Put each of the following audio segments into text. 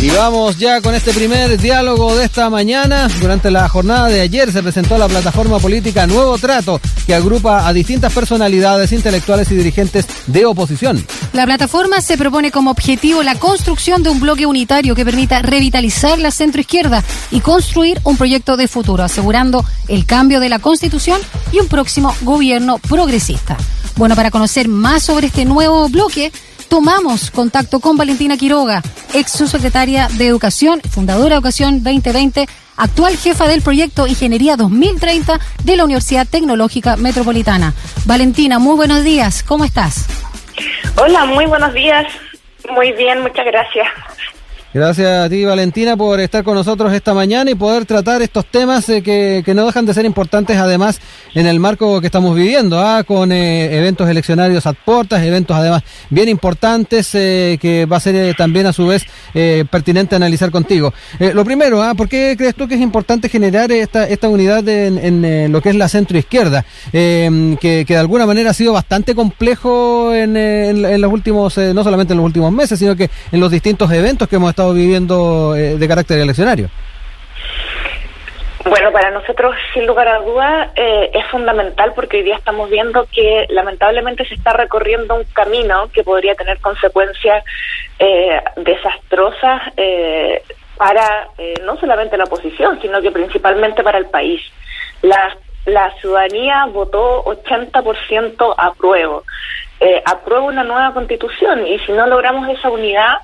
Y vamos ya con este primer diálogo de esta mañana. Durante la jornada de ayer se presentó la plataforma política Nuevo Trato, que agrupa a distintas personalidades intelectuales y dirigentes de oposición. La plataforma se propone como objetivo la construcción de un bloque unitario que permita revitalizar la centroizquierda y construir un proyecto de futuro, asegurando el cambio de la constitución y un próximo gobierno progresista. Bueno, para conocer más sobre este nuevo bloque, tomamos contacto con Valentina Quiroga, ex subsecretaria de Educación, fundadora de Educación 2020, actual jefa del proyecto Ingeniería 2030 de la Universidad Tecnológica Metropolitana. Valentina, muy buenos días, ¿cómo estás? Hola, muy buenos días. Muy bien, muchas gracias. Gracias a ti, Valentina, por estar con nosotros esta mañana y poder tratar estos temas eh, que, que, no dejan de ser importantes, además, en el marco que estamos viviendo, ¿ah? con eh, eventos eleccionarios a puertas, eventos, además, bien importantes, eh, que va a ser eh, también, a su vez, eh, pertinente analizar contigo. Lo primero, ¿ah? ¿por qué crees tú que es importante generar esta, esta unidad en, en lo que es la centroizquierda? Que, que de alguna manera ha sido bastante complejo en, en, en los últimos, no solamente en los últimos meses, sino que en los distintos eventos que hemos estado viviendo eh, de carácter eleccionario? Bueno, para nosotros, sin lugar a duda, eh, es fundamental porque hoy día estamos viendo que lamentablemente se está recorriendo un camino que podría tener consecuencias eh, desastrosas eh, para no solamente la oposición, sino que principalmente para el país. La, la ciudadanía votó 80% apruebo. Eh, aprueba una nueva constitución y si no logramos esa unidad,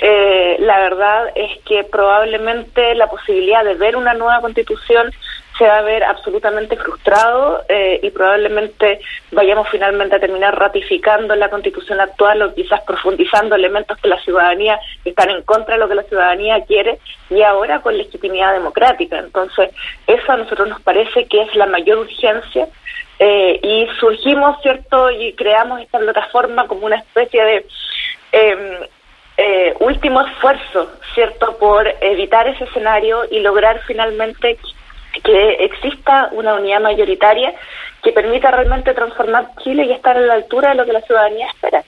eh, la verdad es que probablemente la posibilidad de ver una nueva constitución se va a ver absolutamente frustrado eh, y probablemente vayamos finalmente a terminar ratificando la constitución actual o quizás profundizando elementos que la ciudadanía están en contra de lo que la ciudadanía quiere y ahora con legitimidad democrática. Entonces, eso a nosotros nos parece que es la mayor urgencia eh, y surgimos, ¿cierto? Y creamos esta plataforma como una especie de... Eh, eh, último esfuerzo, ¿cierto?, por evitar ese escenario y lograr finalmente que exista una unidad mayoritaria que permita realmente transformar Chile y estar a la altura de lo que la ciudadanía espera.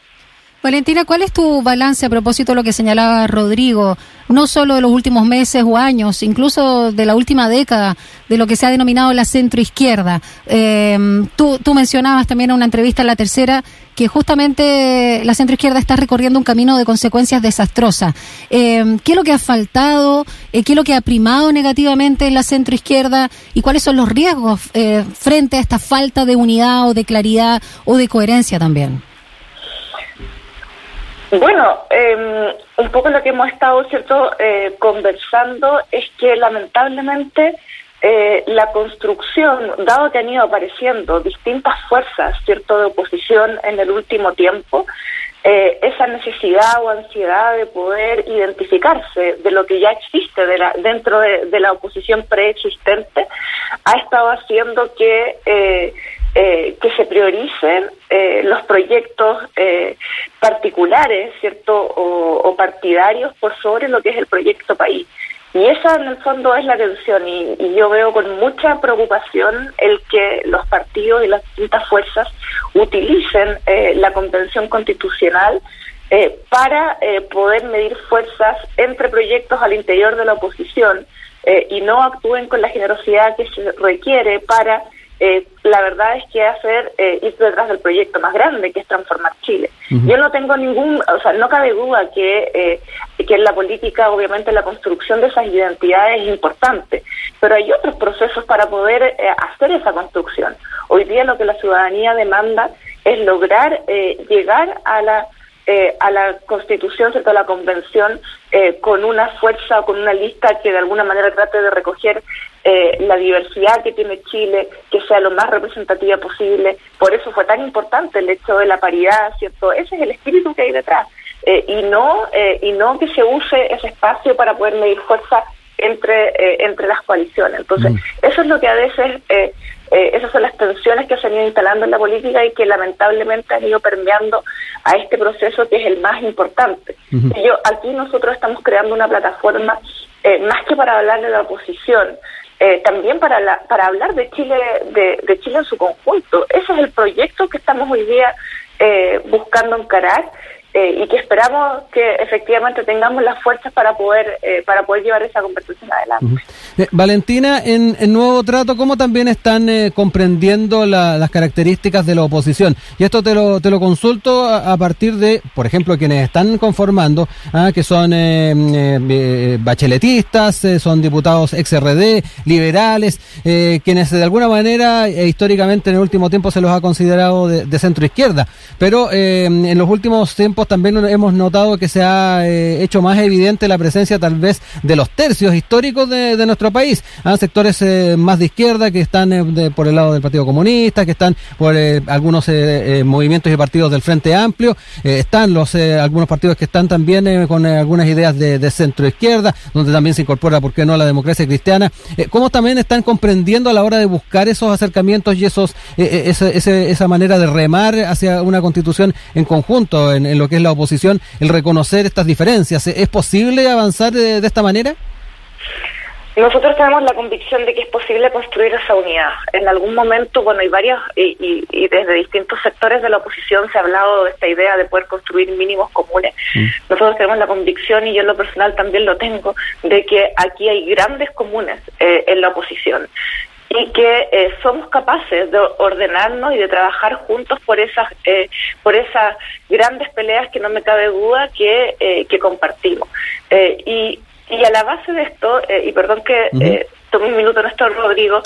Valentina, ¿cuál es tu balance a propósito de lo que señalaba Rodrigo, no solo de los últimos meses o años, incluso de la última década, de lo que se ha denominado la centroizquierda? Eh, tú, mencionabas también en una entrevista en la tercera que justamente la centroizquierda está recorriendo un camino de consecuencias desastrosas. Eh, ¿Qué es lo que ha faltado? Eh, ¿Qué es lo que ha primado negativamente en la centroizquierda? ¿Y cuáles son los riesgos eh, frente a esta falta de unidad o de claridad o de coherencia también? Bueno, eh, un poco lo que hemos estado cierto eh, conversando es que lamentablemente eh, la construcción, dado que han ido apareciendo distintas fuerzas cierto de oposición en el último tiempo, eh, esa necesidad o ansiedad de poder identificarse de lo que ya existe de la, dentro de, de la oposición preexistente ha estado haciendo que eh, que se prioricen eh, los proyectos eh, particulares, ¿cierto? O, o, partidarios por sobre lo que es el proyecto país. Y esa en el fondo es la tensión y, y yo veo con mucha preocupación el que los partidos y las distintas fuerzas utilicen eh, la convención constitucional eh, para eh, poder medir fuerzas entre proyectos al interior de la oposición eh, y no actúen con la generosidad que se requiere para eh, la verdad es que hacer eh, ir detrás del proyecto más grande que es transformar Chile. Uh -huh. Yo no tengo ningún, o sea, no cabe duda que, eh, que en la política, obviamente, la construcción de esas identidades es importante, pero hay otros procesos para poder eh, hacer esa construcción. Hoy día lo que la ciudadanía demanda es lograr eh, llegar a la eh, a la Constitución, ¿cierto? a la Convención, eh, con una fuerza, con una lista que de alguna manera trate de recoger eh, la diversidad que tiene Chile, que sea lo más representativa posible. Por eso fue tan importante el hecho de la paridad, ¿cierto? Ese es el espíritu que hay detrás. Eh, y no eh, y no que se use ese espacio para poder medir fuerza entre eh, entre las coaliciones. Entonces, mm. eso es lo que a veces eh, esas son las tensiones que se han ido instalando en la política y que lamentablemente han ido permeando a este proceso que es el más importante. Y yo aquí nosotros estamos creando una plataforma eh, más que para hablar de la oposición, eh, también para la, para hablar de Chile de, Chile en su conjunto. Ese es el proyecto que estamos hoy día eh, buscando encarar eh, y que esperamos que efectivamente tengamos las fuerzas para poder eh, para poder llevar esa conversación adelante. Eh, Valentina, en, en, Nuevo Trato, ¿cómo también están comprendiendo las características de la oposición? Y esto te lo, te lo consulto a, partir de, por ejemplo, quienes están conformando, ah, que son bacheletistas, son diputados ex-RD, liberales, quienes de alguna manera históricamente en el último tiempo se los ha considerado de, de centro izquierda, pero en los últimos tiempos también hemos notado que se ha eh, hecho más evidente la presencia tal vez de los tercios históricos de, nuestro país. Hay sectores eh, más de izquierda que están eh, por el lado del Partido Comunista, que están por algunos movimientos y partidos del Frente Amplio, están los algunos partidos que están también con algunas ideas de, centro izquierda, donde también se incorpora, ¿por qué no?, la democracia cristiana. ¿Cómo también están comprendiendo a la hora de buscar esos acercamientos y esos esa, manera de remar hacia una constitución en conjunto en, lo es la oposición, el reconocer estas diferencias. ¿Es posible avanzar de, esta manera? Nosotros tenemos la convicción de que es posible construir esa unidad. En algún momento, bueno, hay varios, y, desde distintos sectores de la oposición se ha hablado de esta idea de poder construir mínimos comunes. Mm. Nosotros tenemos la convicción, y yo en lo personal también lo tengo, de que aquí hay grandes comunes eh, en la oposición y que eh, somos capaces de ordenarnos y de trabajar juntos por esas eh, por esas grandes peleas que no me cabe duda que, eh, que compartimos. Y, y a la base de esto y perdón que tome un minuto Néstor Rodrigo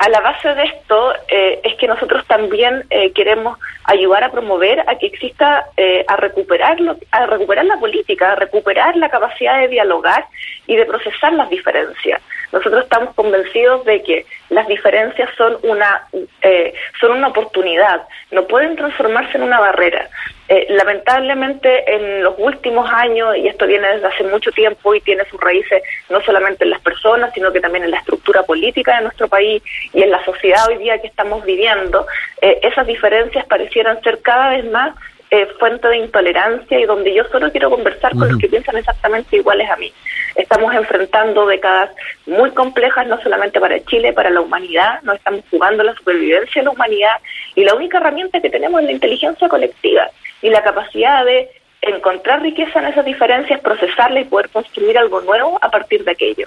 a la base de esto es que nosotros también queremos ayudar a promover a que exista a recuperarlo a recuperar la política a recuperar la capacidad de dialogar y de procesar las diferencias nosotros estamos convencidos de que las diferencias son una eh, son una oportunidad, no pueden transformarse en una barrera. Eh, lamentablemente en los últimos años, y esto viene desde hace mucho tiempo y tiene sus raíces no solamente en las personas, sino que también en la estructura política de nuestro país y en la sociedad hoy día que estamos viviendo, eh, esas diferencias parecieran ser cada vez más eh, fuente de intolerancia y donde yo solo quiero conversar con los que piensan exactamente iguales a mí. Estamos enfrentando décadas muy complejas, no solamente para Chile, para la humanidad, nos estamos jugando la supervivencia de la humanidad y la única herramienta que tenemos es la inteligencia colectiva y la capacidad de encontrar riqueza en esas diferencias, procesarla y poder construir algo nuevo a partir de aquello.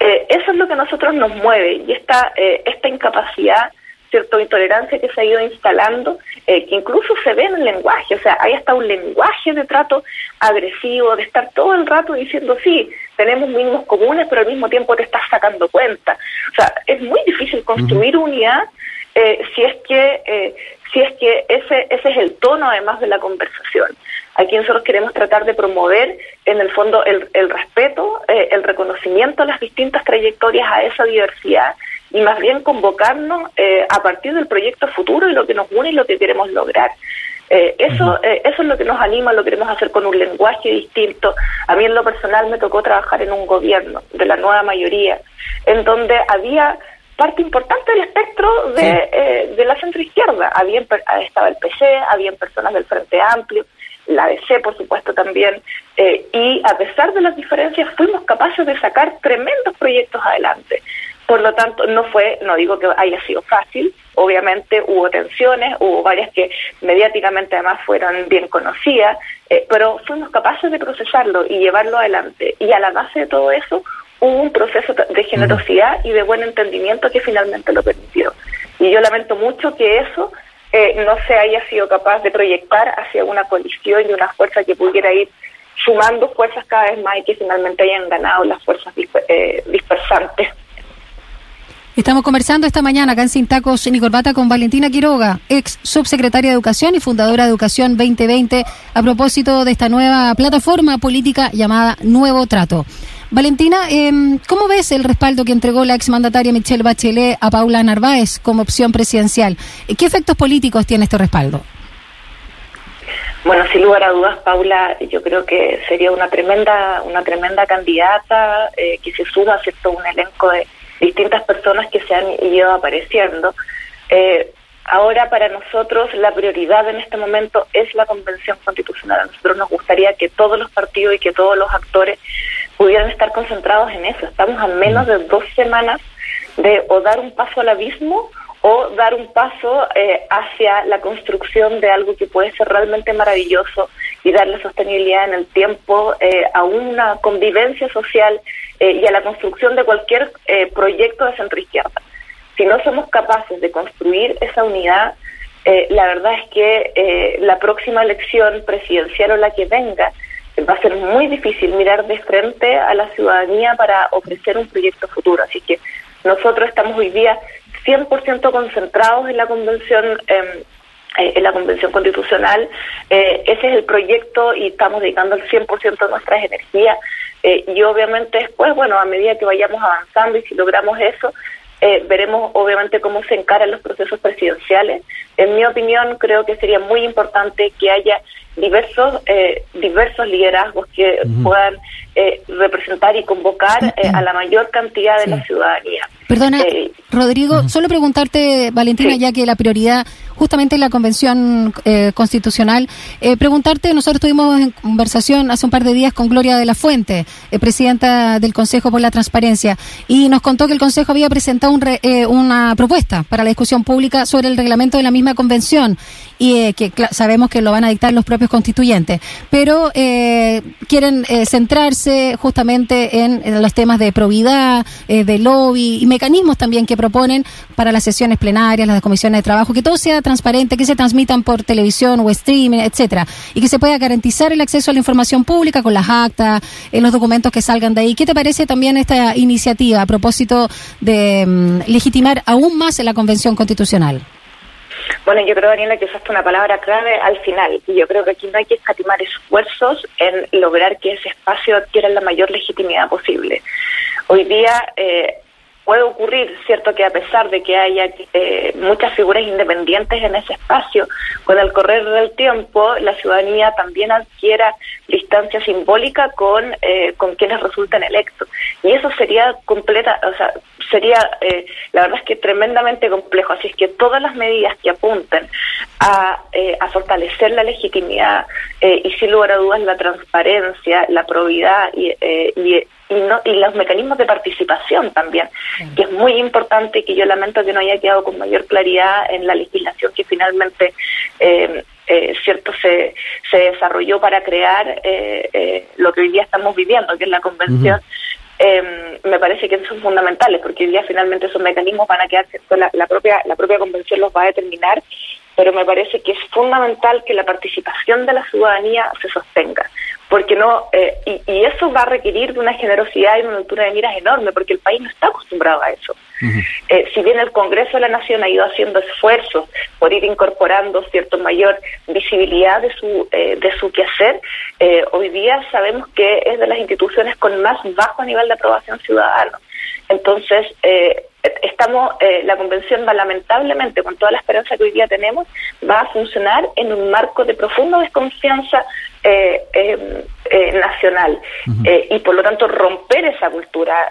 Eh, eso es lo que a nosotros nos mueve y esta, eh, esta incapacidad cierta intolerancia que se ha ido instalando, eh, que incluso se ve en el lenguaje, o sea, hay hasta un lenguaje de trato agresivo, de estar todo el rato diciendo, sí, tenemos mínimos comunes, pero al mismo tiempo te estás sacando cuenta. O sea, es muy difícil construir unidad eh, si es que eh, si es que ese ese es el tono además de la conversación. Aquí nosotros queremos tratar de promover en el fondo el, el respeto, el reconocimiento a las distintas trayectorias, a esa diversidad y más bien convocarnos eh, a partir del proyecto futuro y lo que nos une y lo que queremos lograr. Eh, eso, eh, eso es lo que nos anima, lo queremos hacer con un lenguaje distinto. A mí en lo personal me tocó trabajar en un gobierno de la nueva mayoría, en donde había parte importante del espectro de, de la centroizquierda. Había, estaba el PC, había personas del Frente Amplio, la DC, por supuesto, también. y a pesar de las diferencias, fuimos capaces de sacar tremendos proyectos adelante. Por lo tanto, no fue, no digo que haya sido fácil, obviamente hubo tensiones, hubo varias que mediáticamente además fueron bien conocidas, eh, pero fuimos capaces de procesarlo y llevarlo adelante. Y a la base de todo eso hubo un proceso de generosidad y de buen entendimiento que finalmente lo permitió. Y yo lamento mucho que eso eh, no se haya sido capaz de proyectar hacia una coalición y una fuerza que pudiera ir sumando fuerzas cada vez más y que finalmente hayan ganado las fuerzas eh, dispersantes. Estamos conversando esta mañana acá en Sin Tacos Corbata con Valentina Quiroga, ex subsecretaria de Educación y fundadora de Educación 2020, a propósito de esta nueva plataforma política llamada Nuevo Trato. Valentina, em, ¿cómo ves el respaldo que entregó la exmandataria Michelle Bachelet a Paula Narváez como opción presidencial? ¿Qué efectos políticos tiene este respaldo? Bueno, sin lugar a dudas, Paula, yo creo que sería una tremenda, una tremenda candidata eh, que se suma a cierto un elenco de distintas personas que se han ido apareciendo. Eh, ahora para nosotros la prioridad en este momento es la convención constitucional. A nosotros nos gustaría que todos los partidos y que todos los actores pudieran estar concentrados en eso. Estamos a menos de dos semanas de o dar un paso al abismo o dar un paso eh, hacia la construcción de algo que puede ser realmente maravilloso y darle sostenibilidad en el tiempo a una convivencia social y a la construcción de cualquier proyecto de centro izquierda. Si no somos capaces de construir esa unidad, la verdad es que la próxima elección presidencial o la que venga va a ser muy difícil mirar de frente a la ciudadanía para ofrecer un proyecto futuro. Así que nosotros estamos hoy día 100% concentrados en la convención. Em, eh, en la Convención Constitucional. Eh, ese es el proyecto y estamos dedicando el 100% de nuestras energías. Eh, y obviamente después, bueno, a medida que vayamos avanzando y si logramos eso, veremos obviamente cómo se encaran los procesos presidenciales. En mi opinión, creo que sería muy importante que haya diversos eh, diversos liderazgos que puedan eh, representar y convocar eh, a la mayor cantidad de la ciudadanía. Perdona, Rodrigo, solo preguntarte, Valentina, ya que la prioridad justamente en la Convención Constitucional, preguntarte, nosotros tuvimos en conversación hace un par de días con Gloria de la Fuente, presidenta del Consejo por la Transparencia, y nos contó que el Consejo había presentado un una propuesta para la discusión pública sobre el reglamento de la misma convención, y que sabemos que lo van a dictar los propios constituyentes, pero eh, quieren eh, centrarse justamente en, los temas de probidad, eh, de lobby y mecanismos también que proponen para las sesiones plenarias, las comisiones de trabajo, que todo sea transparente, que se transmitan por televisión o streaming, etcétera, y que se pueda garantizar el acceso a la información pública con las actas, en los documentos que salgan de ahí. ¿Qué te parece también esta iniciativa a propósito de mm, legitimar aún más la Convención Constitucional? Bueno, yo creo, Daniela, que usaste una palabra clave al final. Y yo creo que aquí no hay que escatimar esfuerzos en lograr que ese espacio adquiera la mayor legitimidad posible. Hoy día eh, puede ocurrir, cierto, que a pesar de que haya eh, muchas figuras independientes en ese espacio, con el correr del tiempo la ciudadanía también adquiera distancia simbólica con, eh, con quienes resultan electos. Y eso sería completa, o sea, sería, eh, la verdad es que tremendamente complejo. Así es que todas las medidas que apunten a, a fortalecer la legitimidad y sin lugar a dudas la transparencia, la probidad y, y y, no, y los mecanismos de participación también, que es muy importante y que yo lamento que no haya quedado con mayor claridad en la legislación que finalmente eh, eh, cierto se, se desarrolló para crear eh, lo que hoy día estamos viviendo, que es la convención. me parece que son fundamentales porque hoy día finalmente esos mecanismos van a quedar la, la propia la propia convención los va a determinar pero me parece que es fundamental que la participación de la ciudadanía se sostenga porque no eh, y, eso va a requerir de una generosidad y una altura de miras enorme porque el país no está acostumbrado a eso. Eh, si bien el Congreso de la Nación ha ido haciendo esfuerzos por ir incorporando cierto mayor visibilidad de su eh, de su quehacer hoy día sabemos que es de las instituciones con más bajo nivel de aprobación ciudadana. Entonces estamos, eh, la convención va lamentablemente, con toda la esperanza que hoy día tenemos, va a funcionar en un marco de profunda desconfianza eh, em, eh, nacional y por lo tanto romper esa cultura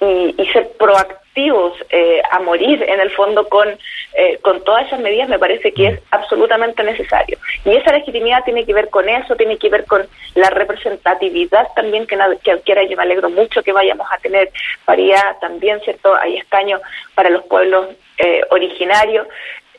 y, ser proactivos eh, a morir en el fondo con, eh, con todas esas medidas me parece que es absolutamente necesario. Y esa legitimidad tiene que ver con eso, tiene que ver con la representatividad también que, que adquiera. Yo me alegro mucho que vayamos a tener paridad también, ¿cierto? Hay escaños para los pueblos eh,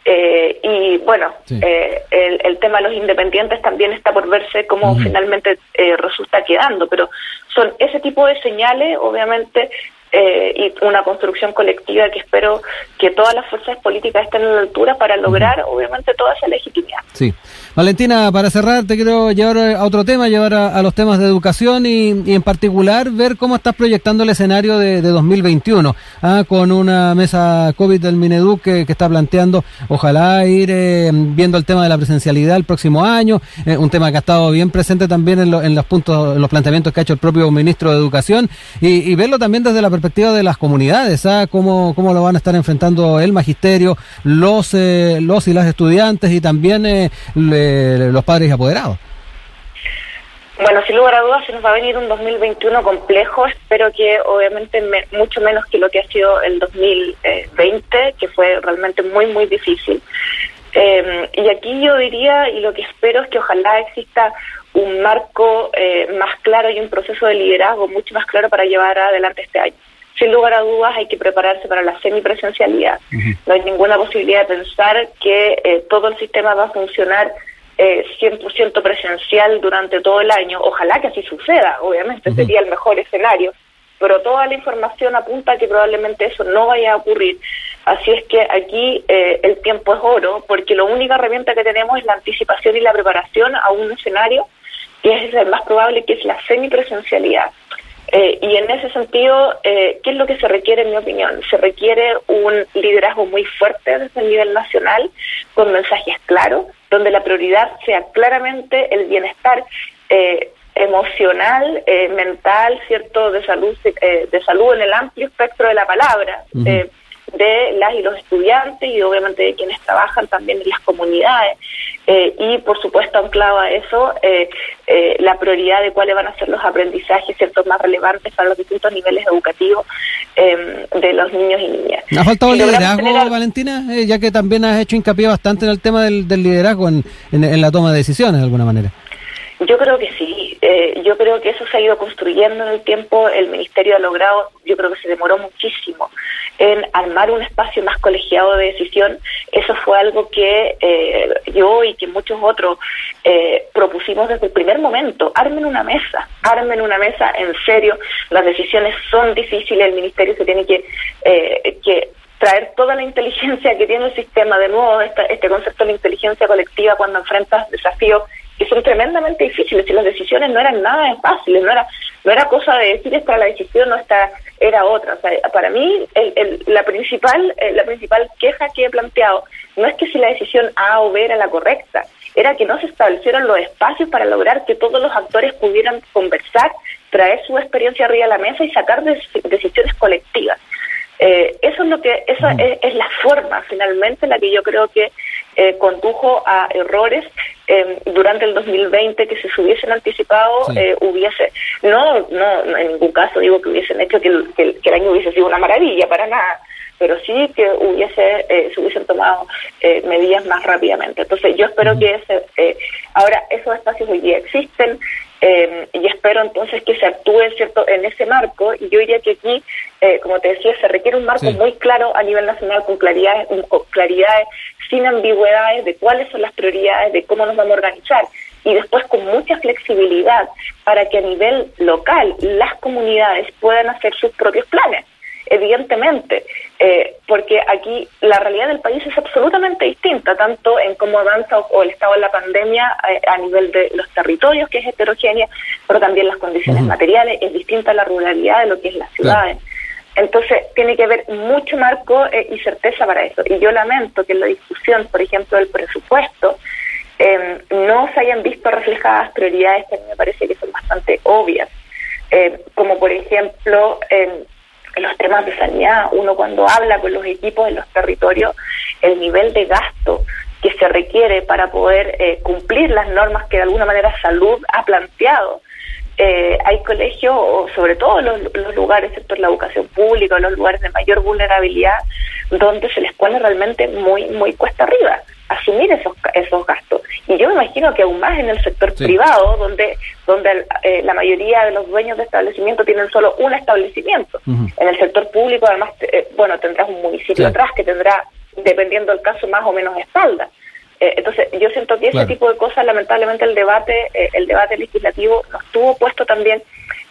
originarios. y bueno, el, el, tema de los independientes también está por verse cómo finalmente resulta quedando, pero son ese tipo de señales, obviamente, eh, y una construcción colectiva que espero que todas las fuerzas políticas estén a la altura para lograr, obviamente, toda esa legitimidad. Sí. Valentina, para cerrar, te quiero llevar a otro tema, llevar a, los temas de educación y, en particular ver cómo estás proyectando el escenario de, 2021, ¿ah? con una mesa COVID del Mineduc que, está planteando, ojalá ir eh, viendo el tema de la presencialidad el próximo año, eh, un tema que ha estado bien presente también en, los puntos, en los planteamientos que ha hecho el propio ministro de Educación y, y verlo también desde la perspectiva de las comunidades, ¿ah? cómo, cómo lo van a estar enfrentando el magisterio, los, eh, los y las estudiantes y también eh, los padres y apoderados. Bueno, sin lugar a dudas se nos va a venir un 2021 complejo, espero que obviamente mucho menos que lo que ha sido el 2020, que fue realmente muy, muy difícil. Em, y aquí yo diría, y lo que espero es que ojalá exista un marco eh, más claro y un proceso de liderazgo mucho más claro para llevar adelante este año. Sin lugar a dudas hay que prepararse para la semipresencialidad. No hay ninguna posibilidad de pensar que eh, todo el sistema va a funcionar eh, 100% presencial durante todo el año. Ojalá que así suceda, obviamente sería el mejor escenario, pero toda la información apunta a que probablemente eso no vaya a ocurrir. Así es que aquí eh, el tiempo es oro, porque la única herramienta que tenemos es la anticipación y la preparación a un escenario que es el más probable, que es la semipresencialidad. Eh, y en ese sentido, eh, ¿qué es lo que se requiere, en mi opinión? Se requiere un liderazgo muy fuerte desde el nivel nacional, con mensajes claros, donde la prioridad sea claramente el bienestar eh, emocional, eh, mental, cierto, de salud, eh, de salud en el amplio espectro de la palabra. De las y los estudiantes y obviamente de quienes trabajan también en las comunidades eh, y por supuesto anclado a eso eh, eh, la prioridad de cuáles van a ser los aprendizajes ciertos más relevantes para los distintos niveles educativos eh, de los niños y niñas. ¿Ha faltado liderazgo, al- Valentina? Eh, ya que también has hecho hincapié bastante en el tema del, del liderazgo en, en- en la toma de decisiones, de alguna manera. Yo creo que sí, eh, yo creo que eso se ha ido construyendo en el tiempo, el Ministerio ha logrado, yo creo que se demoró muchísimo en armar un espacio más colegiado de decisión, eso fue algo que eh, yo y que muchos otros eh, propusimos desde el primer momento, armen una mesa, armen una mesa en serio, las decisiones son difíciles, el Ministerio se tiene que, eh, que traer toda la inteligencia que tiene el sistema, de nuevo este concepto de la inteligencia colectiva cuando enfrentas desafíos que son tremendamente difíciles y las decisiones no eran nada fáciles, no era no era cosa de decir esta la decisión o esta era otra. O sea, para mí el, el- la principal eh, la principal queja que he planteado no es que si la decisión A o B era la correcta, era que no se establecieron los espacios para lograr que todos los actores pudieran conversar, traer su experiencia arriba a la mesa y sacar dec- decisiones colectivas. Eh, eso es lo que esa es, es la forma finalmente la que yo creo que eh, condujo a errores eh, durante el 2020 que si se hubiesen anticipado Sí. eh, hubiese no, no no en ningún caso digo que hubiesen hecho que el, que el- que el año hubiese sido una maravilla para nada pero sí que hubiese eh, se hubiesen tomado eh, medidas más rápidamente. Entonces yo espero que ese eh, ahora esos espacios hoy día existen eh, y espero entonces que se actúe cierto en ese marco. Y yo diría que aquí eh, como te decía se requiere un marco Sí. muy claro a nivel nacional con claridades con claridades sin ambigüedades de cuáles son las prioridades de cómo nos vamos a organizar. Y después con mucha flexibilidad para que a nivel local las comunidades puedan hacer sus propios planes evidentemente, eh, porque aquí la realidad del país es absolutamente distinta, tanto en cómo avanza o, o el estado de la pandemia eh, a nivel de los territorios, que es heterogénea, pero también las condiciones materiales, es distinta la ruralidad de lo que es las ciudades. Entonces, tiene que haber mucho marco eh, y certeza para eso. Y yo lamento que en la discusión, por ejemplo, del presupuesto, eh, no se hayan visto reflejadas prioridades que a mí me parece que son bastante obvias. Eh, como por ejemplo, eh, en los temas de sanidad, uno cuando habla con los equipos en los territorios, el nivel de gasto que se requiere para poder eh, cumplir las normas que de alguna manera salud ha planteado. Eh, hay colegios, sobre todo los, los lugares, ¿cierto? la educación pública, los lugares de mayor vulnerabilidad, donde se les pone realmente muy, muy cuesta arriba asumir esos esos gastos. Y yo me imagino que aún más en el sector Sí. privado, donde donde eh, la mayoría de los dueños de establecimiento tienen solo un establecimiento. En el sector público, además, eh, bueno, tendrás un municipio Claro. atrás que tendrá, dependiendo del caso, más o menos espalda. Eh, entonces, yo siento que ese Claro. tipo de cosas, lamentablemente, el debate eh, el debate legislativo nos tuvo puesto también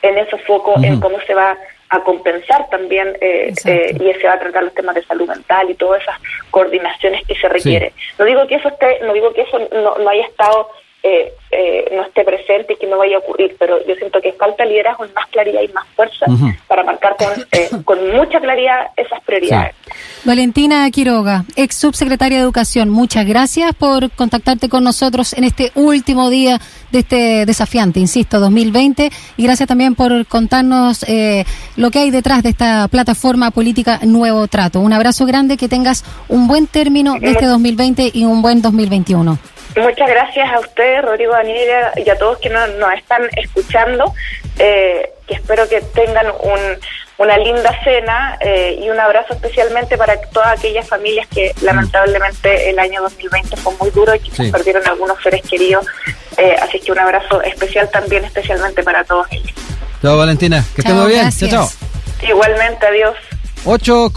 en ese foco, en Ujú. cómo se va a compensar también eh, eh, y se va a tratar los temas de salud mental y todas esas coordinaciones que se requiere. No digo que eso esté, no digo que eso no, no haya estado, eh, eh, no esté presente y que no vaya a ocurrir, pero yo siento que falta liderazgo más claridad y más fuerza para marcar con, eh, con mucha claridad esas prioridades. Valentina Quiroga, ex subsecretaria de Educación, muchas gracias por contactarte con nosotros en este último día de este desafiante, insisto, 2020, y gracias también por contarnos eh, lo que hay detrás de esta plataforma política Nuevo Trato. Un abrazo grande, que tengas un buen término de este 2020 y un buen 2021. Muchas gracias a ustedes, Rodrigo Daniela, y a todos que nos, nos están escuchando. Eh, que espero que tengan un, una linda cena eh, y un abrazo especialmente para todas aquellas familias que lamentablemente el año 2020 fue muy duro y que Sí. perdieron algunos seres queridos. Eh, así que un abrazo especial también, especialmente para todos ellos. Chao, Valentina. Que estemos bien. Chao, chao. Igualmente, adiós. 8